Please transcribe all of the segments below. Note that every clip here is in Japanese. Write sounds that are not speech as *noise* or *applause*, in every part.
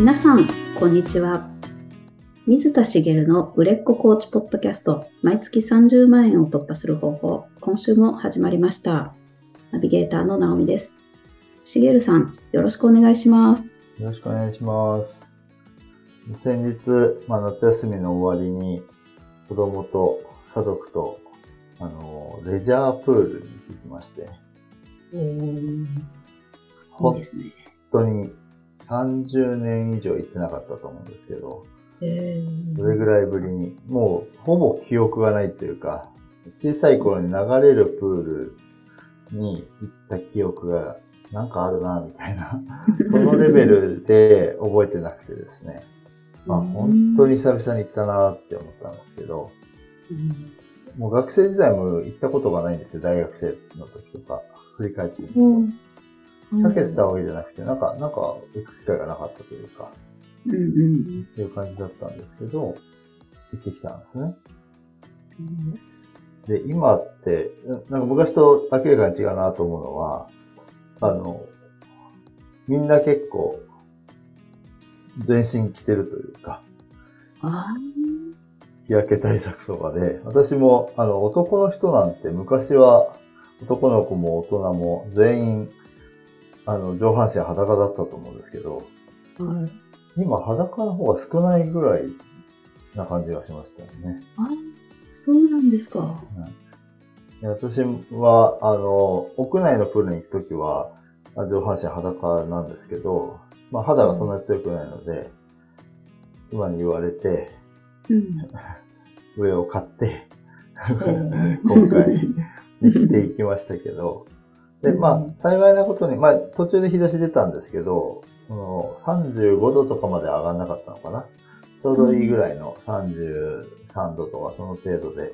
皆さん、こんにちは。水田茂の売れっ子コーチポッドキャスト、毎月30万円を突破する方法、今週も始まりました。ナビゲーターの直美です。茂さん、よろしくお願いします。よろしくお願いします。先日、まあ、夏休みの終わりに、子供と家族と、あの、レジャープールに行きまして、おいい本ですね。当に30年以上行ってなかったと思うんですけど、えそれぐらいぶりに、もうほぼ記憶がないというか、小さい頃に流れるプールに行った記憶がなんかあるな、みたいな、*laughs* そのレベルで覚えてなくてですね。まあ本当に久々に行ったなって思ったんですけど、もう学生時代も行ったことがないんですよ、大学生の時とか。振り返ってみると。うん避けてたわけじゃなくて、なんか、なんか行く機会がなかったというか、うんうん。っていう感じだったんですけど、行ってきたんですね。で、今って、なんか昔と明らかに違うなと思うのは、あの、みんな結構、全身着てるというか、あ日焼け対策とかで、私も、あの、男の人なんて昔は、男の子も大人も全員、あの、上半身裸だったと思うんですけど、あ、はい。今裸の方が少ないぐらいな感じがしましたよね。あそうなんですか。で私は、あの、屋内のプールに行くときは、あ上半身裸なんですけど、まあ肌がそんなに強くないので、妻に言われて、うん。*laughs* 上を買って、ん *laughs* 今回、に着ていきましたけど、で、まあ、幸いなことに、まあ、途中で日差し出たんですけど、その35度とかまで上がんなかったのかな。ちょうどいいぐらいの33度とかその程度で、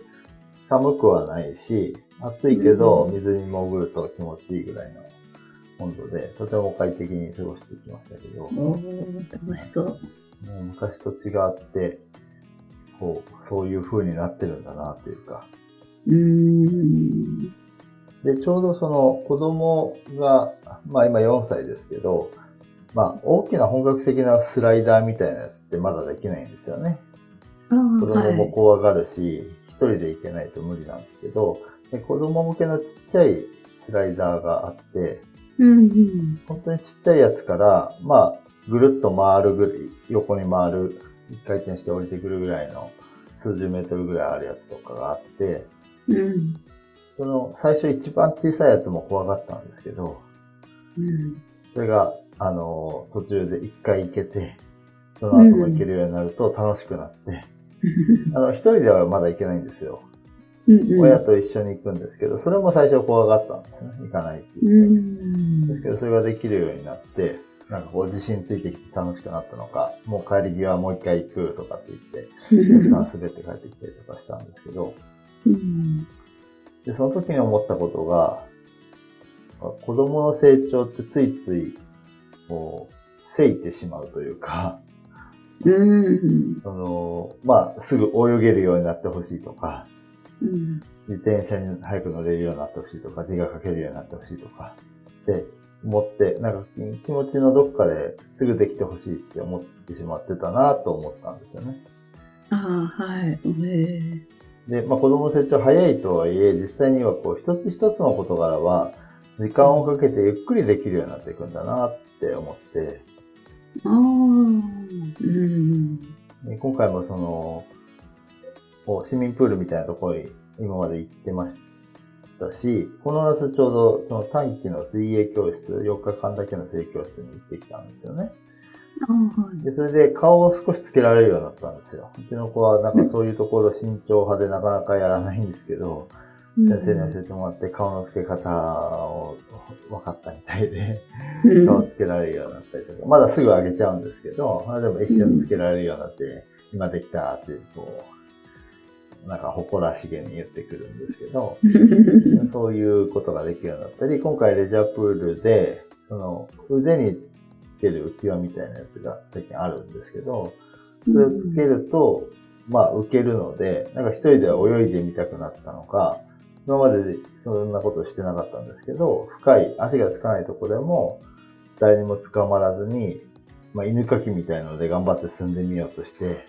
寒くはないし、暑いけど水に潜ると気持ちいいぐらいの温度で、とても快適に過ごしてきましたけど、楽しそう。う昔と違って、こう、そういう風になってるんだなっていうか、うーん。で、ちょうどその子供が、まあ今4歳ですけど、まあ大きな本格的なスライダーみたいなやつってまだできないんですよね。子供も怖がるし、一人で行けないと無理なんですけど、で子供向けのちっちゃいスライダーがあって、うんうん。本当にちっちゃいやつから、まあぐるっと回るぐらい、横に回る、一回転して降りてくるぐらいの数十メートルぐらいあるやつとかがあって、うん。その最初一番小さいやつも怖がったんですけど、うん。それが、あの、途中で一回行けて、その後も行けるようになると楽しくなって、あの、一人ではまだ行けないんですよ。うん親と一緒に行くんですけど、それも最初怖がったんですね。行かないってう言って。ん。ですけど、それができるようになって、なんかこう自信ついてきて楽しくなったのか、もう帰り際もう一回行くとかって言って、たくさん滑って帰ってきたりとかしたんですけど、うん。で、その時に思ったことが、子供の成長ってついつい、こう、せいてしまうというか、うん。その、まあ、すぐ泳げるようになってほしいとか、うん。自転車に早く乗れるようになってほしいとか、字が書けるようになってほしいとか、って思って、なんか気持ちのどっかですぐできてほしいって思ってしまってたなと思ったんですよね。ああ、はい。へえ。で、まあ子供の成長早いとはいえ、実際にはこう一つ一つの事柄は、時間をかけてゆっくりできるようになっていくんだなって思って、ああ。うん。で今回もその、市民プールみたいなところに今まで行ってましたし、この夏ちょうどその短期の水泳教室、4日間だけの水泳教室に行ってきたんですよね。で、それで顔を少しつけられるようになったんですよ。うちの子はなんかそういうところ慎重派でなかなかやらないんですけど、先生に教えてもらって顔の付け方を分かったみたいで、うん。顔つけられるようになったりとか、まだすぐ上げちゃうんですけど、まあでも一緒につけられるようになって、今できたっていう、こう、なんか誇らしげに言ってくるんですけど、*laughs* そういうことができるようになったり、今回レジャープールで、その腕につける浮き輪みたいなやつが最近あるんですけど、それをつけると、まあ浮けるので、なんか一人では泳いでみたくなったのか、今までそんなことしてなかったんですけど、深い足がつかないところでも、誰にも捕まらずに、まあ、犬かきみたいので頑張って進んでみようとして、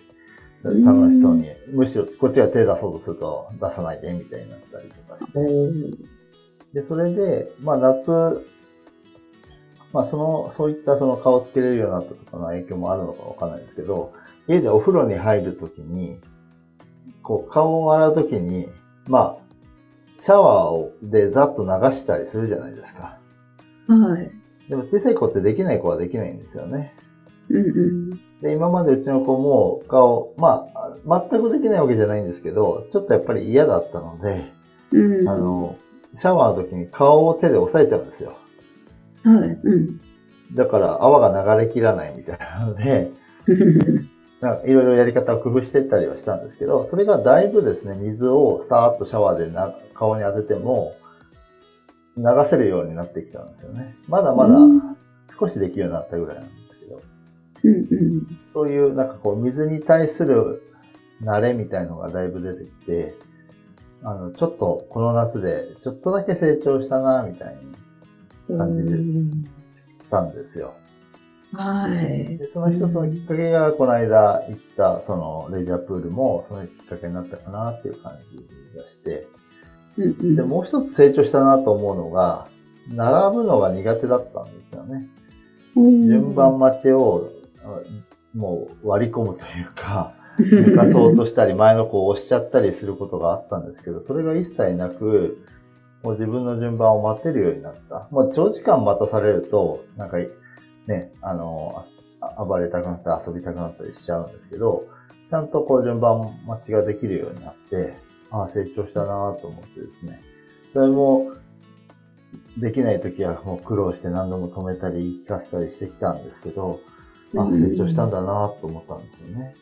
楽しそうに、むしろこっちが手出そうとすると出さないでみたいになったりとかして、で、それで、まあ夏、まあその、そういったその顔つけれるようになったとかの影響もあるのかわかんないですけど、家でお風呂に入るときに、こう顔を洗うときに、まあ、シャワーをでざっと流したりするじゃないですか。はい。でも小さい子ってできない子はできないんですよね。うんうん。で、今までうちの子も顔、まあ、全くできないわけじゃないんですけど、ちょっとやっぱり嫌だったので、うん。あの、シャワーの時に顔を手で押さえちゃうんですよ。はい。うん。だから泡が流れきらないみたいなので、*laughs* なんかいろいろやり方を工夫していったりはしたんですけど、それがだいぶですね、水をさーっとシャワーでな顔に当てても、流せるようになってきたんですよね。まだまだうん少しできるようになったぐらいなんですけど、うんうん。そういうなんかこう水に対する慣れみたいのがだいぶ出てきて、あの、ちょっとこの夏でちょっとだけ成長したな、みたいに感じたんですよ。はい。で、その一つのきっかけが、この間行った、その、レジャープールも、そのきっかけになったかなっていう感じがして、うんうん。で、もう一つ成長したなと思うのが、並ぶのが苦手だったんですよね。順番待ちを、あもう割り込むというか、抜かそうとしたり、前の子を押しちゃったりすることがあったんですけど、それが一切なく、もう自分の順番を待てるようになった。もう長時間待たされると、なんか、ね、あの、あ暴れたくなったり遊びたくなったりしちゃうんですけど、ちゃんとこう順番待ちができるようになって、ああ、成長したなと思ってですね。それも、できない時はもう苦労して何度も止めたり言い聞かせたりしてきたんですけど、あ成長したんだなと思ったんですよね。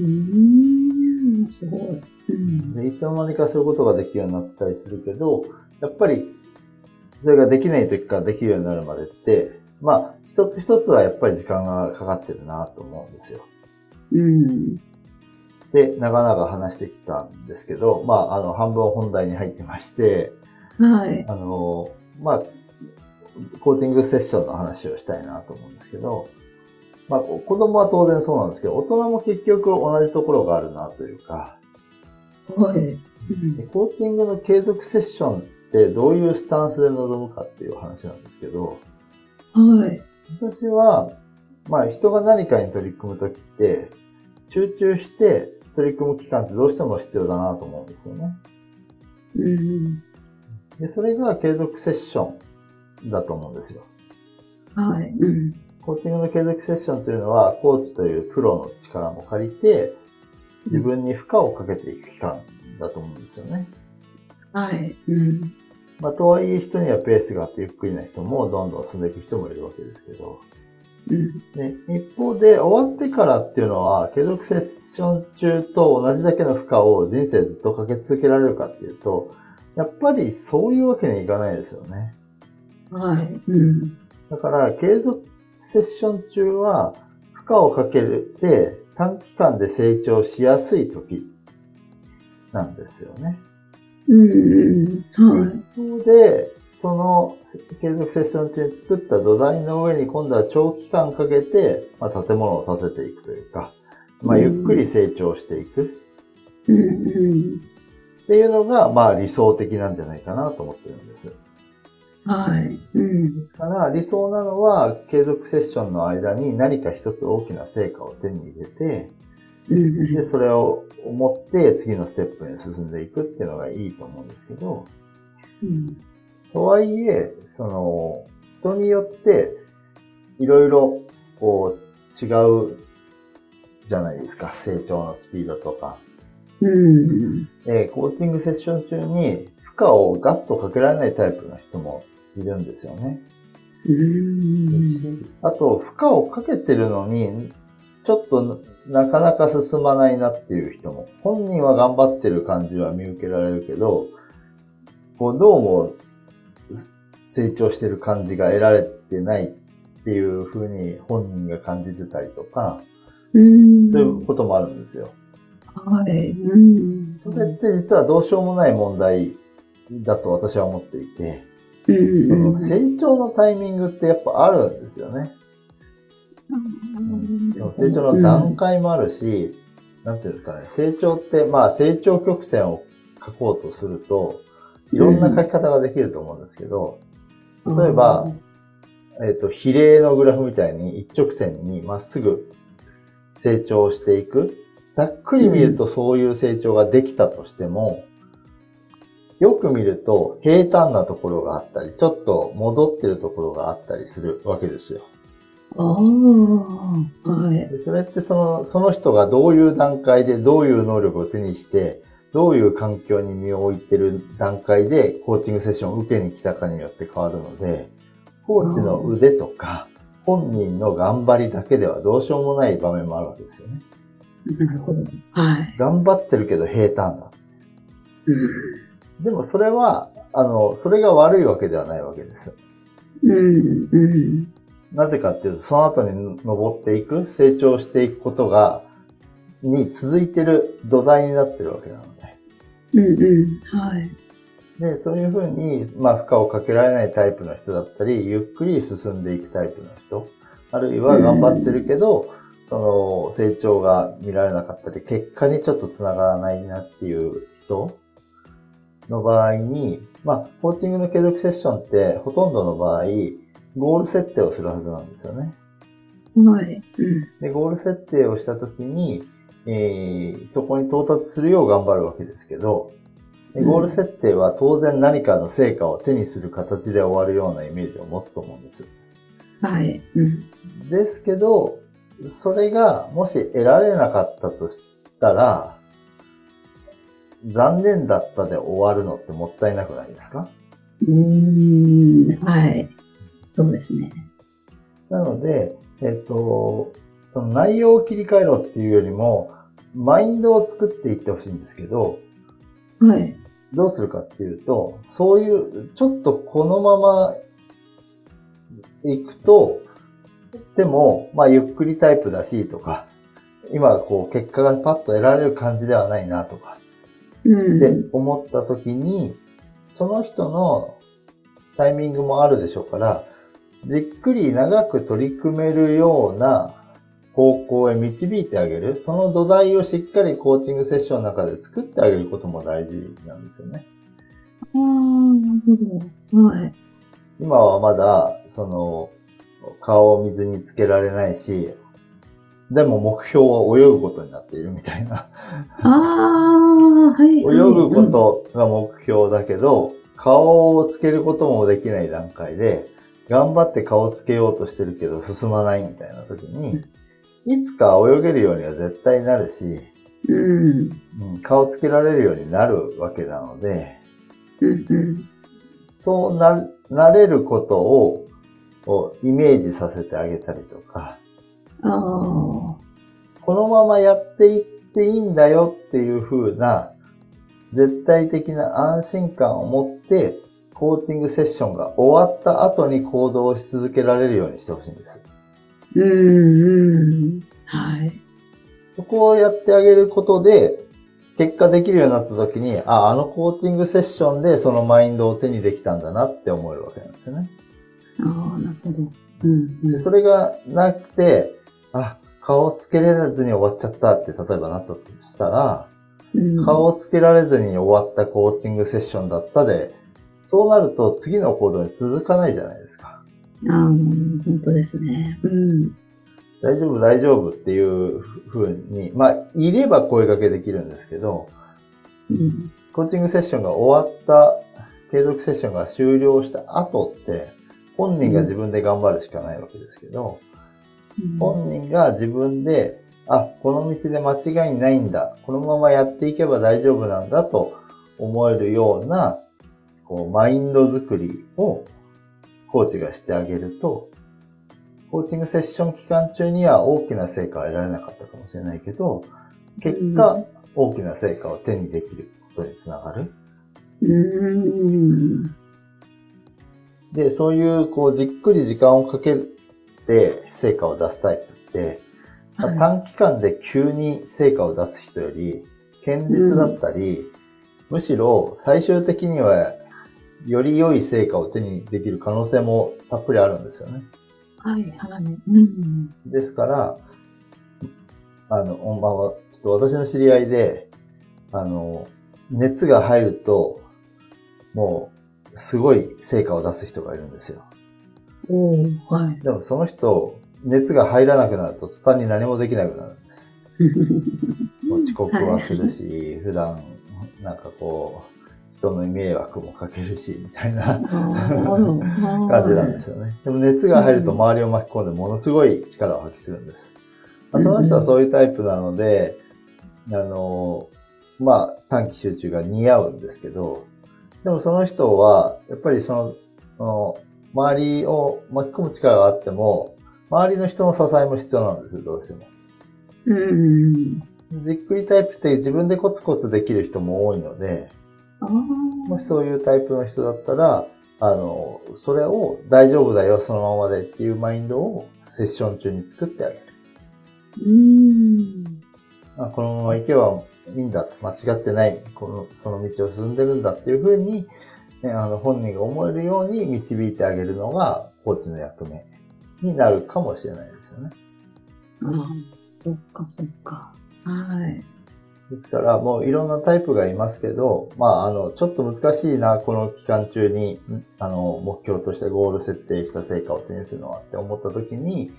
うーん、すごい。うん。で、いつの間にかそういうことができるようになったりするけど、やっぱり、それができない時からできるようになるまでって、まあ、一つ一つはやっぱり時間がかかってるなと思うんですよ。うん。で、長々話してきたんですけど、まあ、あの、半分本題に入ってまして、はい。あの、まあ、コーチングセッションの話をしたいなと思うんですけど、まあ、子供は当然そうなんですけど、大人も結局同じところがあるなというか、はい。コーチングの継続セッションってどういうスタンスで臨むかっていう話なんですけど、はい。私は、まあ人が何かに取り組むときって、集中して取り組む期間ってどうしても必要だなと思うんですよね。うん。で、それが継続セッションだと思うんですよ。はい。うん。コーチングの継続セッションというのは、コーチというプロの力も借りて、自分に負荷をかけていく期間だと思うんですよね。はい。うん。まあ、とはいえ人にはペースがあってゆっくりな人もどんどん進んでいく人もいるわけですけど、うん。で一方で終わってからっていうのは、継続セッション中と同じだけの負荷を人生ずっとかけ続けられるかっていうと、やっぱりそういうわけにはいかないですよね。はい。うん。だから、継続セッション中は、負荷をかけて短期間で成長しやすい時なんですよね。うん。はい。一方で、その継続セッション中に作った土台の上に今度は長期間かけて、まあ、建物を建てていくというか、まあ、ゆっくり成長していくうん。うん。っていうのが、まあ理想的なんじゃないかなと思ってるんです。はい。うん。だから理想なのは継続セッションの間に何か一つ大きな成果を手に入れて、うん。で、それを持って次のステップに進んでいくっていうのがいいと思うんですけど、うん。とはいえ、その、人によって、いろいろ、こう、違うじゃないですか。成長のスピードとか。うん。えーコーチングセッション中に負荷をガッとかけられないタイプの人もいるんですよね。うん。あと、負荷をかけてるのに、ちょっとなかなか進まないなっていう人も、本人は頑張ってる感じは見受けられるけど、こうどうも成長してる感じが得られてないっていう風に本人が感じてたりとか、うん。そういうこともあるんですよ。はい。うん。それって実はどうしようもない問題だと私は思っていて、成長のタイミングってやっぱあるんですよね。成長の段階もあるし、なんていうんですかね、成長って、まあ成長曲線を書こうとすると、いろんな書き方ができると思うんですけど、例えば、えっ、と、比例のグラフみたいに一直線にまっすぐ成長していく。ざっくり見るとそういう成長ができたとしても、よく見ると平坦なところがあったり、ちょっと戻ってるところがあったりするわけですよ。はい。それってその、その人がどういう段階でどういう能力を手にして、どういう環境に身を置いてる段階でコーチングセッションを受けに来たかによって変わるので、コーチの腕とか、本人の頑張りだけではどうしようもない場面もあるわけですよね。なるほど。はい。頑張ってるけど平坦だ。うん、でもそれは、あの、それが悪いわけではないわけです。うん、うん。なぜかっていうと、その後に登っていく、成長していくことが、に続いてる土台になってるわけなので。うんうん。はい。で、そういうふうに、まあ、負荷をかけられないタイプの人だったり、ゆっくり進んでいくタイプの人、あるいは頑張ってるけど、うん、その、成長が見られなかったり、結果にちょっと繋がらないなっていう人の場合に、まあ、コーチングの継続セッションって、ほとんどの場合、ゴール設定をするはずなんですよね。はい。うん、で、ゴール設定をしたときに、えー、そこに到達するよう頑張るわけですけど、ゴール設定は当然何かの成果を手にする形で終わるようなイメージを持つと思うんです。はい。うん、ですけど、それがもし得られなかったとしたら、残念だったで終わるのってもったいなくないですか？うーん、はい。そうですね。なので、えっ、と、その内容を切り替えろっていうよりも、マインドを作っていってほしいんですけど、はい。どうするかっていうと、そういう、ちょっとこのまま行くと、でも、まあ、ゆっくりタイプだしとか、今、こう、結果がパッと得られる感じではないなとか、うん、って思った時に、その人のタイミングもあるでしょうから、じっくり長く取り組めるような方向へ導いてあげる。その土台をしっかりコーチングセッションの中で作ってあげることも大事なんですよね。ああ、なるほど。はい。今はまだ、その、顔を水につけられないし、でも目標は泳ぐことになっているみたいな。ああ、はい。泳ぐことが目標だけど、顔をつけることもできない段階で、頑張って顔つけようとしてるけど進まないみたいな時に、いつか泳げるようには絶対なるし、うん、顔つけられるようになるわけなので、うんうん、そうな、なれることををイメージさせてあげたりとか、このままやっていっていいんだよっていう風な絶対的な安心感を持ってコーチングセッションが終わった後に行動し続けられるようにしてほしいんです。うん、うん。はい。そこをやってあげることで、結果できるようになった時に、あ、あのコーチングセッションでそのマインドを手にできたんだなって思えるわけなんですよね。ああ、なるほど。うん、うん、それがなくて、あ、顔つけれずに終わっちゃったって例えばなったとしたら、うん、顔をつけられずに終わったコーチングセッションだったで、そうなると次の行動に続かないじゃないですか。ああ、本当ですね。うん。大丈夫、大丈夫っていうふうに、まあ、いれば声掛けできるんですけど、うん、コーチングセッションが終わった、継続セッションが終了した後って、本人が自分で頑張るしかないわけですけど、うん、本人が自分で、あ、この道で間違いないんだ。このままやっていけば大丈夫なんだと思えるような、こう、マインド作りをコーチがしてあげると、コーチングセッション期間中には大きな成果は得られなかったかもしれないけど、結果、大きな成果を手にできることにつながる。で、そういう、こう、じっくり時間をかけて成果を出すタイプって、はい、短期間で急に成果を出す人より、堅実だったり、うん、むしろ最終的にはより良い成果を手にできる可能性もたっぷりあるんですよね。はい、はい。うん。ですから、あの、まあ、ちょっと私の知り合いで、あの、熱が入ると、もう、すごい成果を出す人がいるんですよ。おー、はい。でもその人、熱が入らなくなると途端に何もできなくなるんです。*laughs* もう遅刻はするし、普段、なんかこう、人の迷惑もかけるし、みたいな感じなんですよね。でも熱が入ると周りを巻き込んでものすごい力を発揮するんです。まあ、その人はそういうタイプなので、あの、まあ短期集中が似合うんですけど、でもその人は、やっぱりその、その周りを巻き込む力があっても、周りの人の支えも必要なんですよ、どうしても。うん。じっくりタイプって自分でコツコツできる人も多いので。もしそういうタイプの人だったら、あの、それを大丈夫だよ、そのままでっていうマインドをセッション中に作ってあげる。うん。あこのまま行けばいいんだ、間違ってない、この、その道を進んでるんだっていうふうに、ね、あの、本人が思えるように導いてあげるのが、コーチの役目になるかもしれないですよね。ああ、そっか、そっか。はい。ですから、もういろんなタイプがいますけど、まあ、あの、ちょっと難しいな、この期間中に、あの、目標としてゴール設定した成果を手にするのはって思った時に、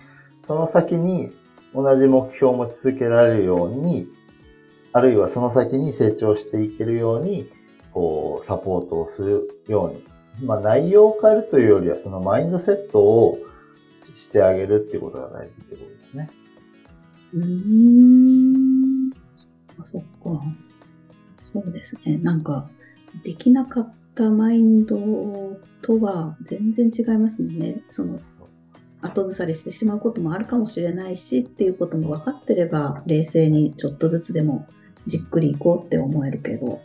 その先に同じ目標を持ち続けられるように、あるいはその先に成長していけるように、こう、サポートをするように。まあ、内容を変えるというよりは、そのマインドセットをしてあげるっていうことが大事ってことですね。うーん。そっか、そっか。そうですね。なんか、できなかったマインドとは全然違いますもんね。その、後ずさりしてしまうこともあるかもしれないしっていうことも分かってれば、冷静にちょっとずつでもじっくり行こうって思えるけど。はい。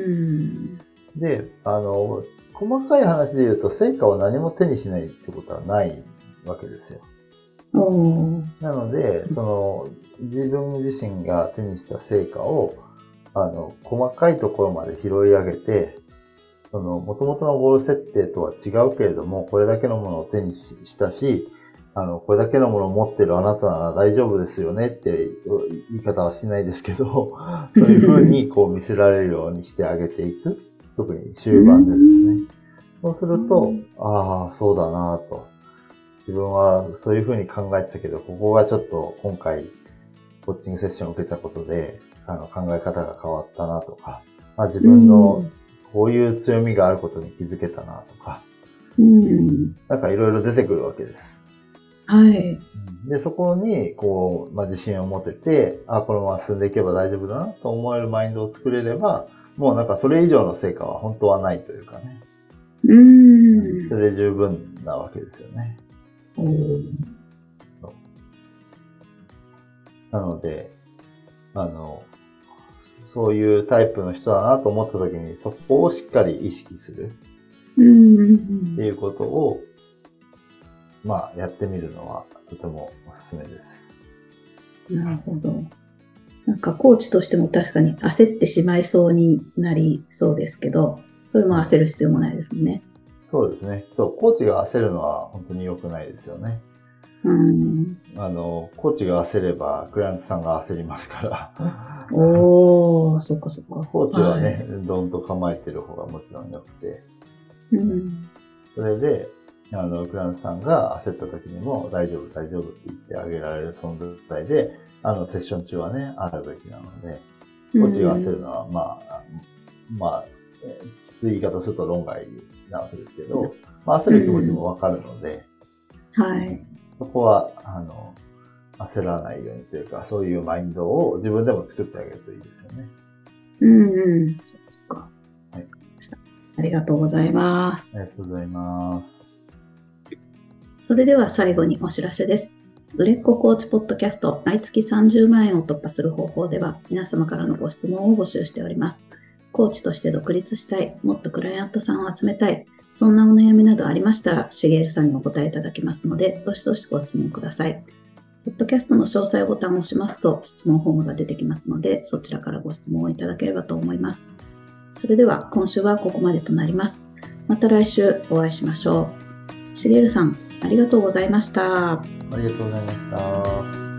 うん。で、あの、細かい話で言うと、成果を何も手にしないってことはないわけですよ。なので、その、自分自身が手にした成果を、あの、細かいところまで拾い上げて、その、元々のゴール設定とは違うけれども、これだけのものを手にししたし、あの、これだけのものを持ってるあなたなら大丈夫ですよねって言い方はしないですけど、*laughs* そういうふうに *laughs* こう見せられるようにしてあげていく。特に終盤でですね。そうすると、ああ、そうだなと。自分はそういうふうに考えてたけど、ここがちょっと今回、コーチングセッションを受けたことで、あの考え方が変わったなとか、まあ、自分のこういう強みがあることに気づけたなとか、うん。なんかいろいろ出てくるわけです。はい。で、そこに、こう、まあ、自信を持てて、あ、このまま進んでいけば大丈夫だなと思えるマインドを作れれば、もうなんかそれ以上の成果は本当はないというかね。うん。それで十分なわけですよね。なので、あの、そういうタイプの人だなと思った時に、そこをしっかり意識するうん。っていうことを、まあ、やってみるのはとてもおすすめです。なるほど。なんかコーチとしても確かに焦ってしまいそうになりそうですけど、それも焦る必要もないですもんね。そうですね。そう、コーチが焦るのは本当に良くないですよね。うん。あの、コーチが焦れば、クライアントさんが焦りますから。おー、そっかそっか。コーチはね、どんと構えてる方がもちろん良くて、うん。それで、あの、クライアントさんが焦った時にも、大丈夫、大丈夫って言ってあげられる存在で、あの、セッション中はね、あるべきなので、コーチが焦るのは、まあ、まあ、えーきつい言い方すると論外なわけですけど、まあ、焦る気持ちもわかるので、はい。そこは、あの、焦らないようにというか、そういうマインドを自分でも作ってあげるといいですよね。うんうん。そっかそっか。はいありがとうございます。ありがとうございます。それでは最後にお知らせです。売れっ子コーチポッドキャスト毎月30万円を突破する方法では皆様からのご質問を募集しております。コーチとして独立したい、もっとクライアントさんを集めたい、そんなお悩みなどありましたら、しげるさんにお答えいただけますので、どしどしご質問ください。ポッドキャストの詳細ボタンを押しますと質問フォームが出てきますので、そちらからご質問をいただければと思います。それでは今週はここまでとなります。また来週お会いしましょう。しげるさん、ありがとうございました。ありがとうございました。